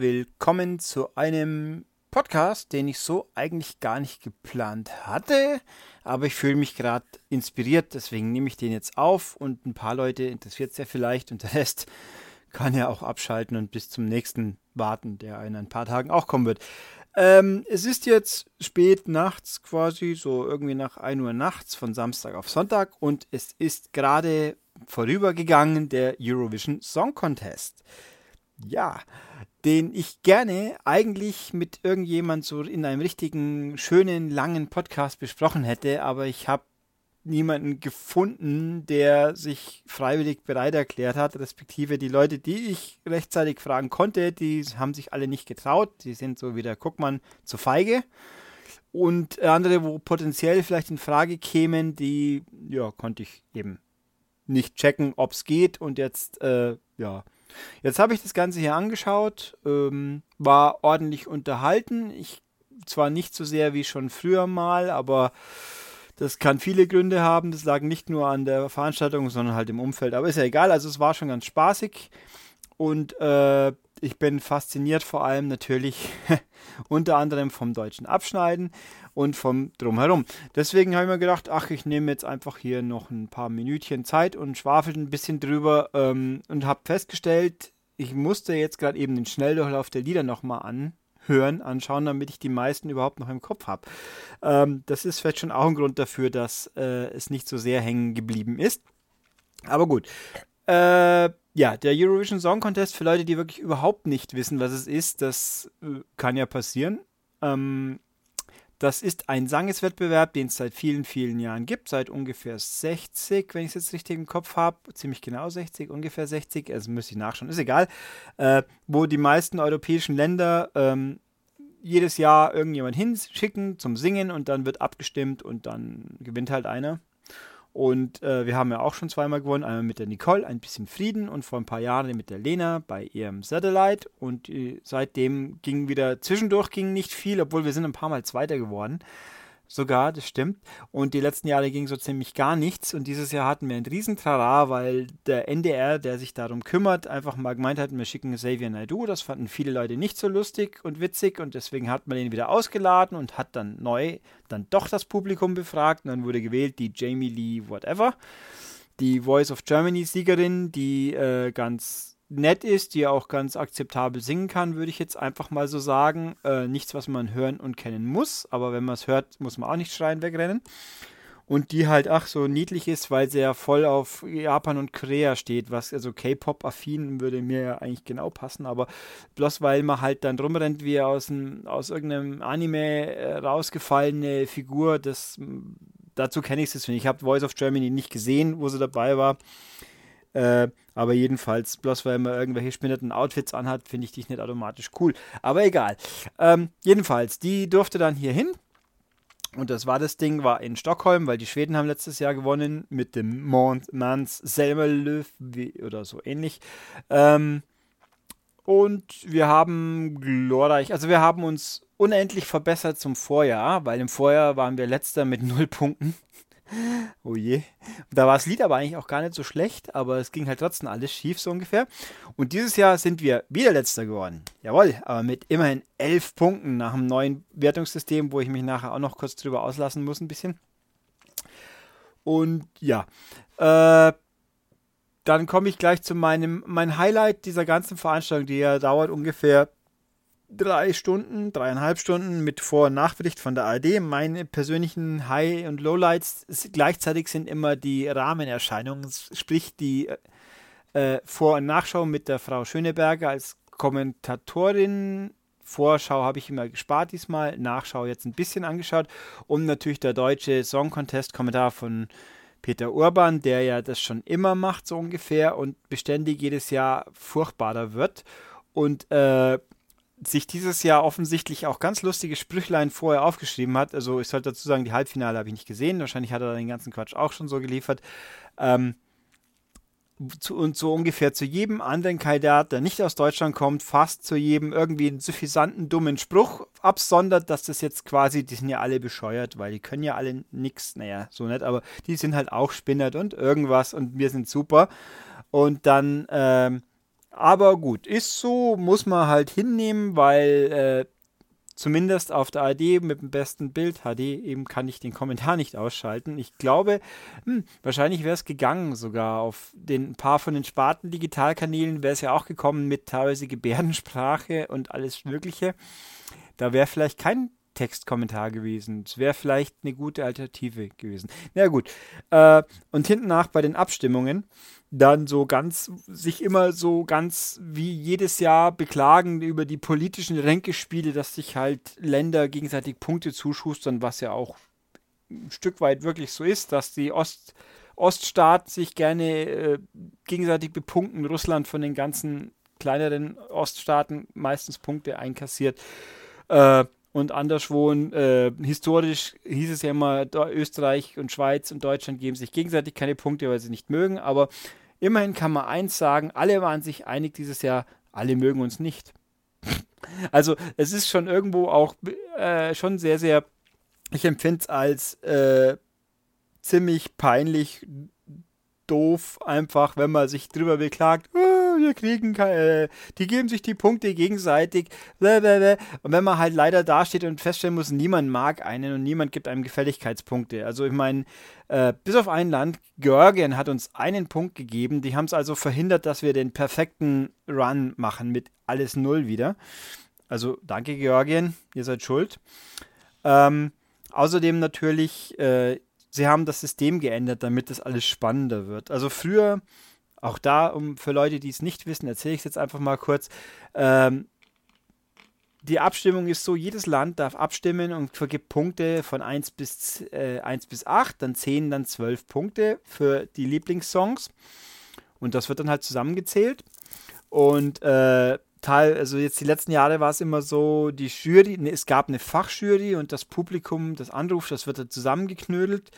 Willkommen zu einem Podcast, den ich so eigentlich gar nicht geplant hatte, aber ich fühle mich gerade inspiriert, deswegen nehme ich den jetzt auf und ein paar Leute interessiert es ja vielleicht und der Rest kann ja auch abschalten und bis zum nächsten warten, der in ein paar Tagen auch kommen wird. Ähm, es ist jetzt spät nachts quasi, so irgendwie nach 1 Uhr nachts von Samstag auf Sonntag und es ist gerade vorübergegangen der Eurovision Song Contest. Ja, den ich gerne eigentlich mit irgendjemand so in einem richtigen, schönen, langen Podcast besprochen hätte, aber ich habe niemanden gefunden, der sich freiwillig bereit erklärt hat, respektive die Leute, die ich rechtzeitig fragen konnte, die haben sich alle nicht getraut, die sind so wie der Guckmann zu feige. Und andere, wo potenziell vielleicht in Frage kämen, die, ja, konnte ich eben nicht checken, ob es geht und jetzt, äh, ja, Jetzt habe ich das Ganze hier angeschaut, ähm, war ordentlich unterhalten. Ich zwar nicht so sehr wie schon früher mal, aber das kann viele Gründe haben. Das lag nicht nur an der Veranstaltung, sondern halt im Umfeld. Aber ist ja egal. Also es war schon ganz spaßig und äh, ich bin fasziniert vor allem natürlich unter anderem vom deutschen Abschneiden und vom Drumherum. Deswegen habe ich mir gedacht, ach, ich nehme jetzt einfach hier noch ein paar Minütchen Zeit und schwafel ein bisschen drüber ähm, und habe festgestellt, ich musste jetzt gerade eben den Schnelldurchlauf der Lieder nochmal anhören, anschauen, damit ich die meisten überhaupt noch im Kopf habe. Ähm, das ist vielleicht schon auch ein Grund dafür, dass äh, es nicht so sehr hängen geblieben ist. Aber gut. Äh, ja, der Eurovision Song Contest für Leute, die wirklich überhaupt nicht wissen, was es ist, das äh, kann ja passieren. Ähm, das ist ein Sangeswettbewerb, den es seit vielen, vielen Jahren gibt, seit ungefähr 60, wenn ich es jetzt richtig im Kopf habe, ziemlich genau 60, ungefähr 60, also müsste ich nachschauen, ist egal, äh, wo die meisten europäischen Länder ähm, jedes Jahr irgendjemand hinschicken zum Singen und dann wird abgestimmt und dann gewinnt halt einer. Und äh, wir haben ja auch schon zweimal gewonnen. Einmal mit der Nicole, ein bisschen Frieden und vor ein paar Jahren mit der Lena bei ihrem Satellite. Und äh, seitdem ging wieder, zwischendurch ging nicht viel, obwohl wir sind ein paar Mal Zweiter geworden sogar, das stimmt. Und die letzten Jahre ging so ziemlich gar nichts. Und dieses Jahr hatten wir ein Riesentrara, weil der NDR, der sich darum kümmert, einfach mal gemeint hat, wir schicken Xavier Naidoo. Das fanden viele Leute nicht so lustig und witzig. Und deswegen hat man ihn wieder ausgeladen und hat dann neu dann doch das Publikum befragt. Und dann wurde gewählt die Jamie Lee Whatever. Die Voice of Germany Siegerin, die äh, ganz nett ist, die auch ganz akzeptabel singen kann, würde ich jetzt einfach mal so sagen. Äh, nichts, was man hören und kennen muss, aber wenn man es hört, muss man auch nicht schreien wegrennen. Und die halt, ach, so niedlich ist, weil sie ja voll auf Japan und Korea steht, was also K-Pop-affin würde mir ja eigentlich genau passen, aber bloß weil man halt dann rumrennt wie aus, ein, aus irgendeinem Anime äh, rausgefallene Figur, das dazu kenne ich es deswegen. Ich habe Voice of Germany nicht gesehen, wo sie dabei war. Äh, aber jedenfalls, bloß weil man irgendwelche spinnerten Outfits anhat, finde ich dich nicht automatisch cool. Aber egal. Ähm, jedenfalls, die durfte dann hier hin. Und das war das Ding, war in Stockholm, weil die Schweden haben letztes Jahr gewonnen mit dem Mont Mans Selmerlöw oder so ähnlich. Ähm, und wir haben glorreich, also wir haben uns unendlich verbessert zum Vorjahr, weil im Vorjahr waren wir letzter mit null Punkten. Oh je. Da war das Lied aber eigentlich auch gar nicht so schlecht, aber es ging halt trotzdem alles schief, so ungefähr. Und dieses Jahr sind wir wieder letzter geworden. Jawohl, aber mit immerhin elf Punkten nach dem neuen Wertungssystem, wo ich mich nachher auch noch kurz drüber auslassen muss, ein bisschen. Und ja, äh, dann komme ich gleich zu meinem mein Highlight dieser ganzen Veranstaltung, die ja dauert ungefähr drei Stunden, dreieinhalb Stunden mit Vor- und Nachbericht von der ARD. Meine persönlichen High- und Lowlights gleichzeitig sind immer die Rahmenerscheinungen, sprich die äh, Vor- und Nachschau mit der Frau Schöneberger als Kommentatorin. Vorschau habe ich immer gespart diesmal, Nachschau jetzt ein bisschen angeschaut und natürlich der deutsche Song Contest Kommentar von Peter Urban, der ja das schon immer macht, so ungefähr und beständig jedes Jahr furchtbarer wird. Und äh, sich dieses Jahr offensichtlich auch ganz lustige Sprüchlein vorher aufgeschrieben hat. Also ich sollte dazu sagen, die Halbfinale habe ich nicht gesehen. Wahrscheinlich hat er den ganzen Quatsch auch schon so geliefert. Ähm, zu, und so ungefähr zu jedem anderen Kandidat, der nicht aus Deutschland kommt, fast zu jedem irgendwie einen suffisanten, dummen Spruch absondert, dass das jetzt quasi, die sind ja alle bescheuert, weil die können ja alle nichts, naja, so nett, aber die sind halt auch spinnert und irgendwas und wir sind super. Und dann ähm, Aber gut, ist so, muss man halt hinnehmen, weil äh, zumindest auf der ARD mit dem besten Bild HD eben kann ich den Kommentar nicht ausschalten. Ich glaube, hm, wahrscheinlich wäre es gegangen sogar auf den paar von den Sparten-Digitalkanälen wäre es ja auch gekommen mit teilweise Gebärdensprache und alles Mögliche. Da wäre vielleicht kein Textkommentar gewesen. Es wäre vielleicht eine gute Alternative gewesen. Na gut. Äh, und hinten nach bei den Abstimmungen dann so ganz, sich immer so ganz wie jedes Jahr beklagen über die politischen Ränkespiele, dass sich halt Länder gegenseitig Punkte zuschustern, was ja auch ein Stück weit wirklich so ist, dass die Ost, Oststaaten sich gerne äh, gegenseitig bepunkten, Russland von den ganzen kleineren Oststaaten meistens Punkte einkassiert. Äh, und anderswo, äh, historisch hieß es ja immer, Österreich und Schweiz und Deutschland geben sich gegenseitig keine Punkte, weil sie nicht mögen. Aber immerhin kann man eins sagen, alle waren sich einig dieses Jahr, alle mögen uns nicht. also es ist schon irgendwo auch äh, schon sehr, sehr, ich empfinde es als äh, ziemlich peinlich doof, einfach, wenn man sich drüber beklagt, oh, wir kriegen keine, äh, die geben sich die Punkte gegenseitig, und wenn man halt leider dasteht und feststellen muss, niemand mag einen und niemand gibt einem Gefälligkeitspunkte. Also ich meine, äh, bis auf ein Land, Georgien hat uns einen Punkt gegeben, die haben es also verhindert, dass wir den perfekten Run machen mit alles Null wieder. Also danke Georgien, ihr seid schuld. Ähm, außerdem natürlich äh, sie haben das System geändert, damit das alles spannender wird. Also früher, auch da, um für Leute, die es nicht wissen, erzähle ich es jetzt einfach mal kurz. Ähm, die Abstimmung ist so, jedes Land darf abstimmen und vergibt Punkte von 1 bis, äh, 1 bis 8, dann 10, dann 12 Punkte für die Lieblingssongs. Und das wird dann halt zusammengezählt. Und äh, Teil, also jetzt die letzten Jahre war es immer so, die Jury, ne, es gab eine Fachjury und das Publikum, das Anruf, das wird dann zusammengeknödelt.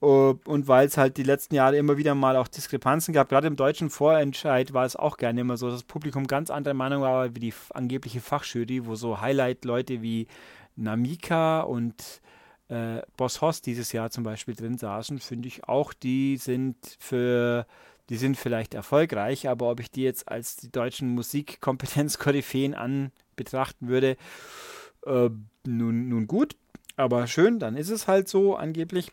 Und weil es halt die letzten Jahre immer wieder mal auch Diskrepanzen gab, gerade im deutschen Vorentscheid war es auch gerne immer so, dass das Publikum ganz andere Meinung war wie die angebliche Fachjury, wo so Highlight-Leute wie Namika und äh, Boss Hoss dieses Jahr zum Beispiel drin saßen, finde ich auch, die sind für die sind vielleicht erfolgreich, aber ob ich die jetzt als die deutschen Musikkompetenzkoryphäen an betrachten würde, äh, nun, nun gut, aber schön, dann ist es halt so angeblich.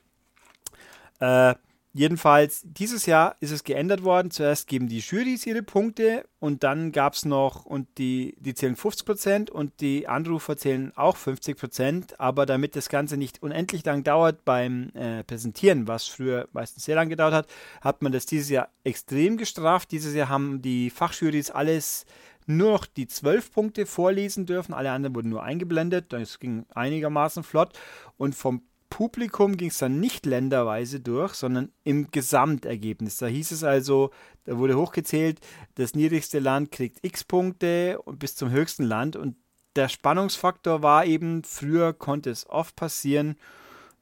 Äh, Jedenfalls, dieses Jahr ist es geändert worden. Zuerst geben die Jurys ihre Punkte und dann gab es noch, und die, die zählen 50% und die Anrufer zählen auch 50%. Aber damit das Ganze nicht unendlich lang dauert beim äh, Präsentieren, was früher meistens sehr lang gedauert hat, hat man das dieses Jahr extrem gestraft. Dieses Jahr haben die Fachjurys alles nur noch die 12 Punkte vorlesen dürfen. Alle anderen wurden nur eingeblendet. Das ging einigermaßen flott. Und vom Publikum ging es dann nicht länderweise durch, sondern im Gesamtergebnis. Da hieß es also, da wurde hochgezählt, das niedrigste Land kriegt x Punkte bis zum höchsten Land. Und der Spannungsfaktor war eben, früher konnte es oft passieren,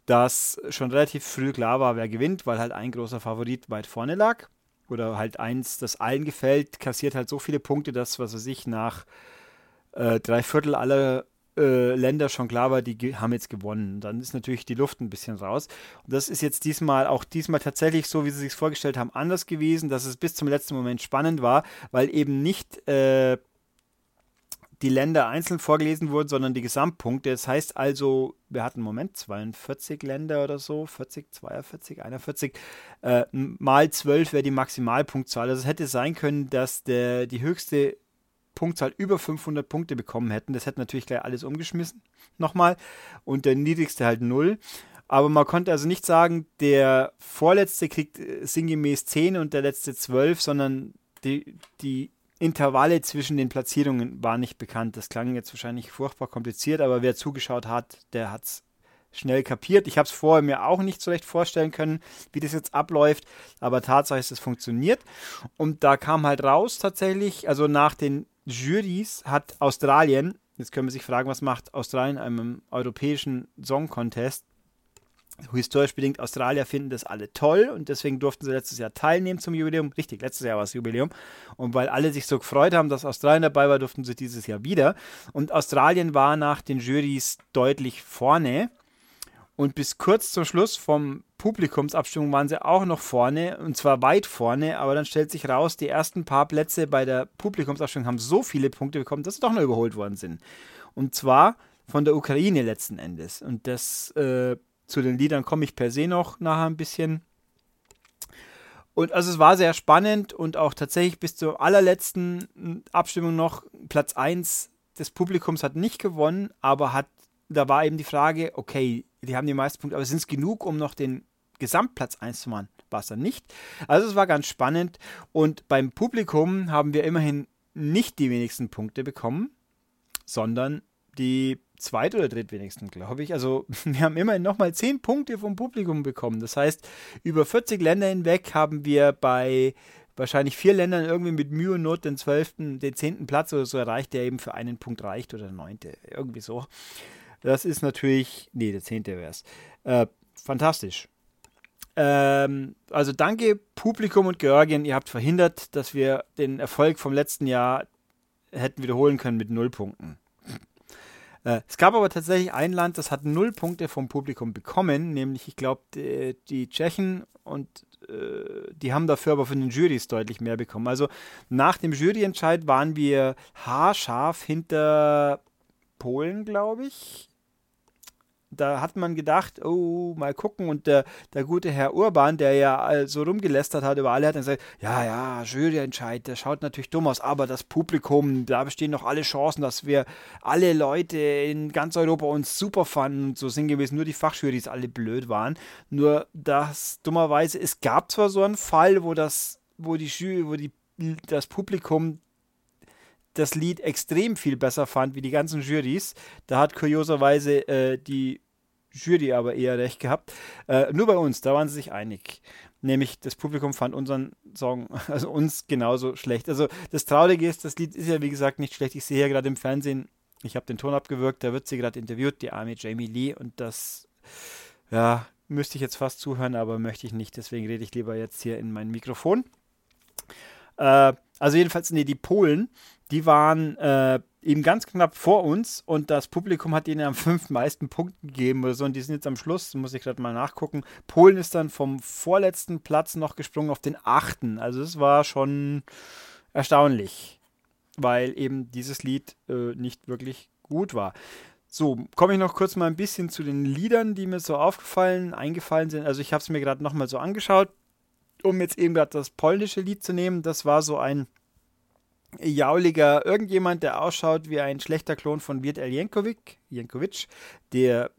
dass schon relativ früh klar war, wer gewinnt, weil halt ein großer Favorit weit vorne lag. Oder halt eins, das allen gefällt, kassiert halt so viele Punkte, dass, was weiß ich, nach äh, drei Viertel aller äh, Länder schon klar war, die haben jetzt gewonnen. Dann ist natürlich die Luft ein bisschen raus. Und das ist jetzt diesmal auch diesmal tatsächlich so, wie sie sich vorgestellt haben, anders gewesen, dass es bis zum letzten Moment spannend war, weil eben nicht äh, die Länder einzeln vorgelesen wurden, sondern die Gesamtpunkte. Das heißt also, wir hatten Moment 42 Länder oder so, 40, 42, 41, äh, mal 12 wäre die Maximalpunktzahl. Also es hätte sein können, dass der, die höchste Punktzahl über 500 Punkte bekommen hätten. Das hätte natürlich gleich alles umgeschmissen. Nochmal. Und der niedrigste halt 0. Aber man konnte also nicht sagen, der vorletzte kriegt äh, sinngemäß 10 und der letzte 12, sondern die, die Intervalle zwischen den Platzierungen waren nicht bekannt. Das klang jetzt wahrscheinlich furchtbar kompliziert, aber wer zugeschaut hat, der hat es schnell kapiert. Ich habe es vorher mir auch nicht so recht vorstellen können, wie das jetzt abläuft, aber Tatsache ist, es funktioniert. Und da kam halt raus tatsächlich, also nach den Jurys hat Australien, jetzt können wir sich fragen, was macht Australien einem europäischen Song Contest? Historisch bedingt, Australier finden das alle toll und deswegen durften sie letztes Jahr teilnehmen zum Jubiläum. Richtig, letztes Jahr war es Jubiläum. Und weil alle sich so gefreut haben, dass Australien dabei war, durften sie dieses Jahr wieder. Und Australien war nach den Jurys deutlich vorne. Und bis kurz zum Schluss vom Publikumsabstimmung waren sie auch noch vorne, und zwar weit vorne, aber dann stellt sich raus, die ersten paar Plätze bei der Publikumsabstimmung haben so viele Punkte bekommen, dass sie doch noch überholt worden sind. Und zwar von der Ukraine letzten Endes. Und das äh, zu den Liedern komme ich per se noch nachher ein bisschen. Und also es war sehr spannend und auch tatsächlich bis zur allerletzten Abstimmung noch Platz 1 des Publikums hat nicht gewonnen, aber hat, da war eben die Frage, okay, die haben die meisten Punkte, aber sind es genug, um noch den Gesamtplatz 1 zu machen? War es dann nicht. Also es war ganz spannend und beim Publikum haben wir immerhin nicht die wenigsten Punkte bekommen, sondern die zweit- oder drittwenigsten, glaube ich. Also wir haben immerhin nochmal 10 Punkte vom Publikum bekommen. Das heißt, über 40 Länder hinweg haben wir bei wahrscheinlich vier Ländern irgendwie mit Mühe und Not den 12., den 10. Platz oder so erreicht, der eben für einen Punkt reicht oder der 9. Irgendwie so. Das ist natürlich, nee, der 10. wäre es. Äh, fantastisch. Ähm, also danke Publikum und Georgien, ihr habt verhindert, dass wir den Erfolg vom letzten Jahr hätten wiederholen können mit null Punkten. Äh, es gab aber tatsächlich ein Land, das hat null Punkte vom Publikum bekommen, nämlich ich glaube die, die, Tschechen und äh, die haben dafür aber von den Jurys deutlich mehr bekommen. Also nach dem Juryentscheid waren wir haarscharf hinter Polen, glaube ich da hat man gedacht, oh, mal gucken. Und der, der gute Herr Urban, der ja so rumgelästert hat über alle, hat dann gesagt, ja, ja, Juryentscheid, der schaut natürlich dumm aus, aber das Publikum, da bestehen noch alle Chancen, dass wir alle Leute in ganz Europa uns super fanden und so sinngemäß nur die Fachjurys alle blöd waren. Nur das dummerweise, es gab zwar so einen Fall, wo das, wo die Jury, wo die das Publikum das Lied extrem viel besser fand wie die ganzen Jurys. Da hat kurioserweise äh, die Jury aber eher recht gehabt. Äh, nur bei uns, da waren sie sich einig. Nämlich das Publikum fand unseren Song, also uns genauso schlecht. Also das Traurige ist, das Lied ist ja wie gesagt nicht schlecht. Ich sehe ja gerade im Fernsehen, ich habe den Ton abgewirkt, da wird sie gerade interviewt, die arme Jamie Lee. Und das, ja, müsste ich jetzt fast zuhören, aber möchte ich nicht. Deswegen rede ich lieber jetzt hier in mein Mikrofon. Äh, also jedenfalls, nee, die Polen, die waren äh, eben ganz knapp vor uns und das Publikum hat ihnen am fünf meisten Punkten gegeben oder so und die sind jetzt am Schluss, muss ich gerade mal nachgucken. Polen ist dann vom vorletzten Platz noch gesprungen auf den achten. Also es war schon erstaunlich, weil eben dieses Lied äh, nicht wirklich gut war. So, komme ich noch kurz mal ein bisschen zu den Liedern, die mir so aufgefallen, eingefallen sind. Also ich habe es mir gerade nochmal so angeschaut um jetzt eben gerade das polnische Lied zu nehmen, das war so ein jauliger irgendjemand, der ausschaut wie ein schlechter Klon von Wirt Jankovic, Jankovic, der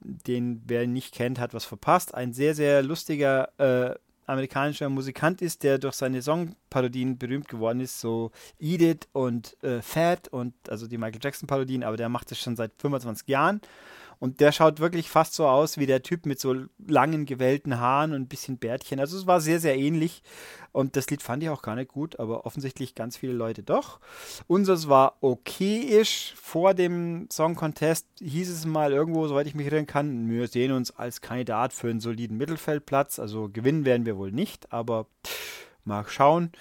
den wer ihn nicht kennt, hat was verpasst. Ein sehr, sehr lustiger äh, amerikanischer Musikant ist, der durch seine Songparodien berühmt geworden ist, so Edith und äh, Fat und also die Michael Jackson Parodien, aber der macht das schon seit 25 Jahren und der schaut wirklich fast so aus wie der Typ mit so langen, gewellten Haaren und ein bisschen Bärtchen. Also es war sehr, sehr ähnlich. Und das Lied fand ich auch gar nicht gut, aber offensichtlich ganz viele Leute doch. Unseres war okayisch. Vor dem Song Contest hieß es mal irgendwo, soweit ich mich erinnern kann, wir sehen uns als Kandidat für einen soliden Mittelfeldplatz. Also gewinnen werden wir wohl nicht, aber mal schauen.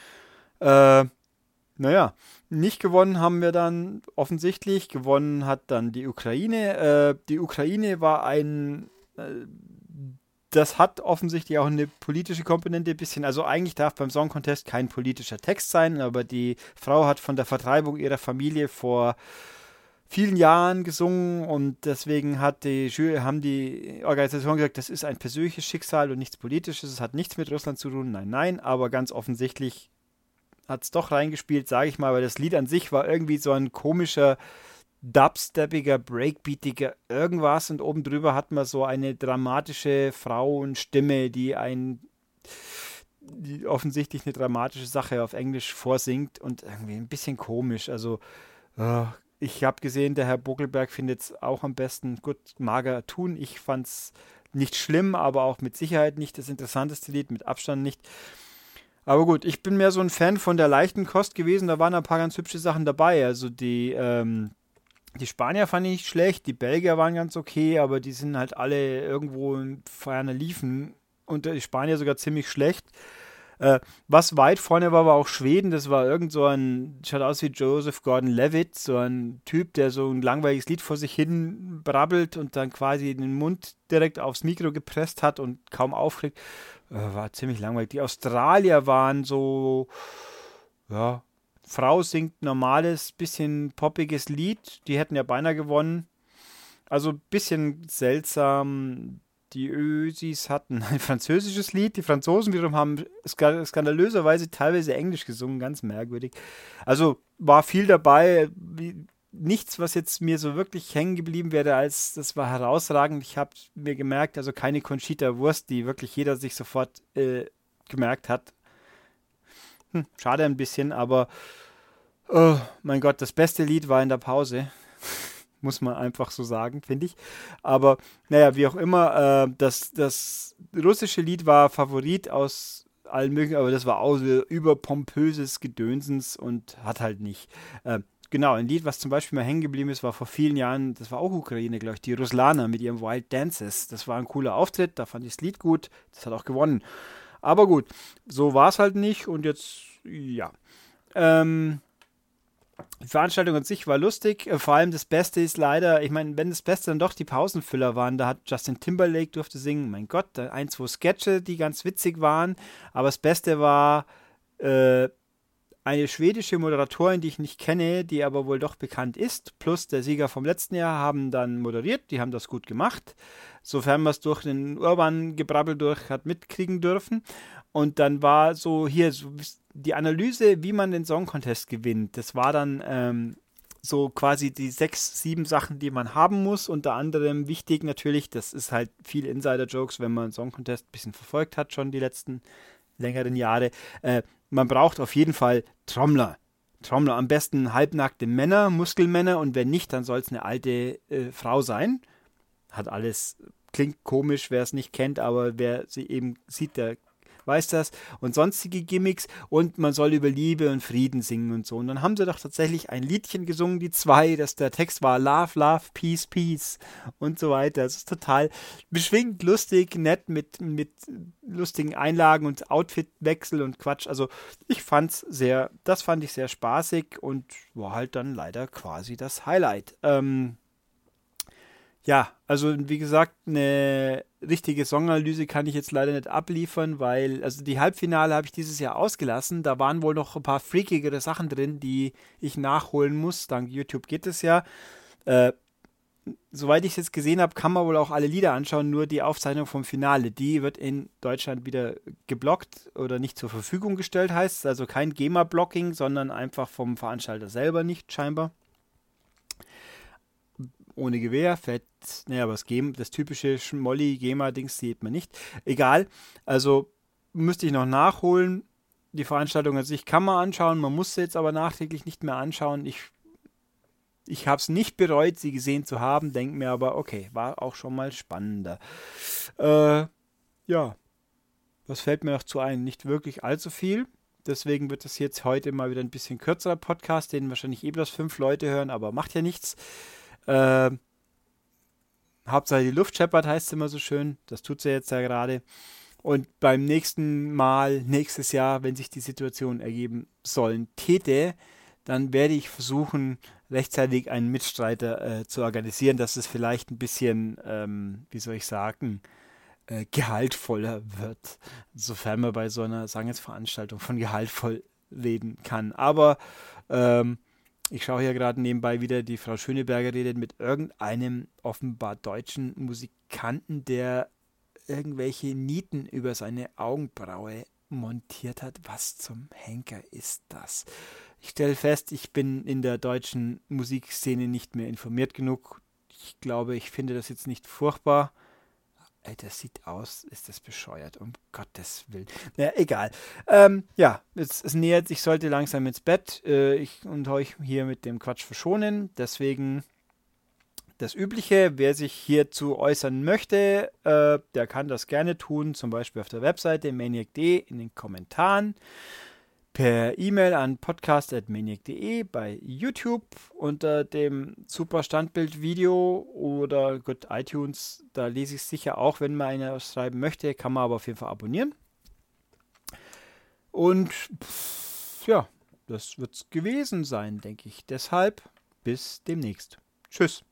Äh, naja, nicht gewonnen haben wir dann offensichtlich. Gewonnen hat dann die Ukraine. Äh, die Ukraine war ein. Äh, das hat offensichtlich auch eine politische Komponente ein bisschen. Also eigentlich darf beim Song Contest kein politischer Text sein, aber die Frau hat von der Vertreibung ihrer Familie vor vielen Jahren gesungen und deswegen hat die haben die Organisation gesagt, das ist ein persönliches Schicksal und nichts politisches. Es hat nichts mit Russland zu tun. Nein, nein, aber ganz offensichtlich hat es doch reingespielt, sage ich mal, weil das Lied an sich war irgendwie so ein komischer, dubsteppiger, breakbeatiger irgendwas und oben drüber hat man so eine dramatische Frauenstimme, die ein die offensichtlich eine dramatische Sache auf Englisch vorsingt und irgendwie ein bisschen komisch. Also uh, ich habe gesehen, der Herr Buckelberg findet es auch am besten gut mager tun. Ich fand es nicht schlimm, aber auch mit Sicherheit nicht das interessanteste Lied, mit Abstand nicht. Aber gut, ich bin mehr so ein Fan von der leichten Kost gewesen. Da waren ein paar ganz hübsche Sachen dabei. Also die, ähm, die Spanier fand ich nicht schlecht, die Belgier waren ganz okay, aber die sind halt alle irgendwo in ferner Liefen und die Spanier sogar ziemlich schlecht. Äh, was weit vorne war, war auch Schweden. Das war irgend so ein, schaut aus wie Joseph Gordon-Levitt, so ein Typ, der so ein langweiliges Lied vor sich hin brabbelt und dann quasi den Mund direkt aufs Mikro gepresst hat und kaum aufkriegt. Äh, war ziemlich langweilig. Die Australier waren so, ja, Frau singt normales, bisschen poppiges Lied. Die hätten ja beinahe gewonnen. Also ein bisschen seltsam. Die Ösis hatten ein französisches Lied. Die Franzosen wiederum haben skandalöserweise teilweise Englisch gesungen. Ganz merkwürdig. Also war viel dabei. Nichts, was jetzt mir so wirklich hängen geblieben wäre, als das war herausragend. Ich habe mir gemerkt, also keine Conchita Wurst, die wirklich jeder sich sofort äh, gemerkt hat. Hm, schade ein bisschen, aber oh mein Gott, das beste Lied war in der Pause muss man einfach so sagen, finde ich. Aber naja, wie auch immer, äh, das, das russische Lied war Favorit aus allen möglichen, aber das war auch so überpompöses Gedönsens und hat halt nicht. Äh, genau, ein Lied, was zum Beispiel mal hängen geblieben ist, war vor vielen Jahren, das war auch Ukraine, glaube ich, die Ruslana mit ihrem Wild Dances. Das war ein cooler Auftritt, da fand ich das Lied gut, das hat auch gewonnen. Aber gut, so war es halt nicht und jetzt, ja. Ähm, die Veranstaltung an sich war lustig. Äh, vor allem das Beste ist leider, ich meine, wenn das Beste dann doch die Pausenfüller waren, da hat Justin Timberlake durfte singen. Mein Gott, ein, zwei Sketche, die ganz witzig waren. Aber das Beste war äh, eine schwedische Moderatorin, die ich nicht kenne, die aber wohl doch bekannt ist, plus der Sieger vom letzten Jahr haben dann moderiert. Die haben das gut gemacht, sofern man es durch den Urban-Gebrabbel durch hat mitkriegen dürfen. Und dann war so hier so die Analyse, wie man den Song Contest gewinnt. Das war dann ähm, so quasi die sechs, sieben Sachen, die man haben muss. Unter anderem wichtig natürlich, das ist halt viel Insider-Jokes, wenn man Song Contest ein bisschen verfolgt hat, schon die letzten längeren Jahre. Äh, man braucht auf jeden Fall Trommler. Trommler, am besten halbnackte Männer, Muskelmänner und wenn nicht, dann soll es eine alte äh, Frau sein. Hat alles, klingt komisch, wer es nicht kennt, aber wer sie eben sieht, der weiß das, und sonstige Gimmicks und man soll über Liebe und Frieden singen und so. Und dann haben sie doch tatsächlich ein Liedchen gesungen, die zwei, dass der Text war Love, Love, Peace, Peace und so weiter. Das ist total beschwingt, lustig, nett mit, mit lustigen Einlagen und Outfitwechsel und Quatsch. Also ich fand's sehr, das fand ich sehr spaßig und war halt dann leider quasi das Highlight. Ähm, ja, also wie gesagt, eine richtige Songanalyse kann ich jetzt leider nicht abliefern, weil, also die Halbfinale habe ich dieses Jahr ausgelassen. Da waren wohl noch ein paar freakigere Sachen drin, die ich nachholen muss. Dank YouTube geht es ja. Äh, soweit ich es jetzt gesehen habe, kann man wohl auch alle Lieder anschauen, nur die Aufzeichnung vom Finale, die wird in Deutschland wieder geblockt oder nicht zur Verfügung gestellt, heißt es. Also kein GEMA-Blocking, sondern einfach vom Veranstalter selber nicht scheinbar ohne Gewehr, fett, naja, aber das, das typische Schmolli-Gema-Dings sieht man nicht. Egal, also müsste ich noch nachholen. Die Veranstaltung an sich kann man anschauen, man muss sie jetzt aber nachträglich nicht mehr anschauen. Ich, ich habe es nicht bereut, sie gesehen zu haben, denke mir aber, okay, war auch schon mal spannender. Äh, ja, was fällt mir noch zu ein? Nicht wirklich allzu viel. Deswegen wird das jetzt heute mal wieder ein bisschen kürzerer Podcast, den wahrscheinlich eh bloß fünf Leute hören, aber macht ja nichts. Äh, Hauptsache die Luft scheppert, heißt es immer so schön. Das tut sie jetzt ja gerade. Und beim nächsten Mal, nächstes Jahr, wenn sich die Situation ergeben sollen, täte, dann werde ich versuchen, rechtzeitig einen Mitstreiter äh, zu organisieren, dass es vielleicht ein bisschen, ähm, wie soll ich sagen, äh, gehaltvoller wird. Sofern man bei so einer Sangesveranstaltung von gehaltvoll reden kann. Aber ähm, ich schaue hier gerade nebenbei wieder, die Frau Schöneberger redet mit irgendeinem offenbar deutschen Musikanten, der irgendwelche Nieten über seine Augenbraue montiert hat. Was zum Henker ist das? Ich stelle fest, ich bin in der deutschen Musikszene nicht mehr informiert genug. Ich glaube, ich finde das jetzt nicht furchtbar. Ey, das sieht aus, ist das bescheuert, um Gottes Willen. Naja, egal. Ähm, ja, es, es, nähert sich, sollte langsam ins Bett. Äh, ich und euch hier mit dem Quatsch verschonen. Deswegen das Übliche. Wer sich hierzu äußern möchte, äh, der kann das gerne tun, zum Beispiel auf der Webseite maniac.de in den Kommentaren per E-Mail an podcast.maniac.de, bei YouTube unter dem super Standbild-Video oder gut, iTunes, da lese ich es sicher auch, wenn man eine schreiben möchte, kann man aber auf jeden Fall abonnieren. Und pff, ja, das wird's gewesen sein, denke ich. Deshalb bis demnächst. Tschüss.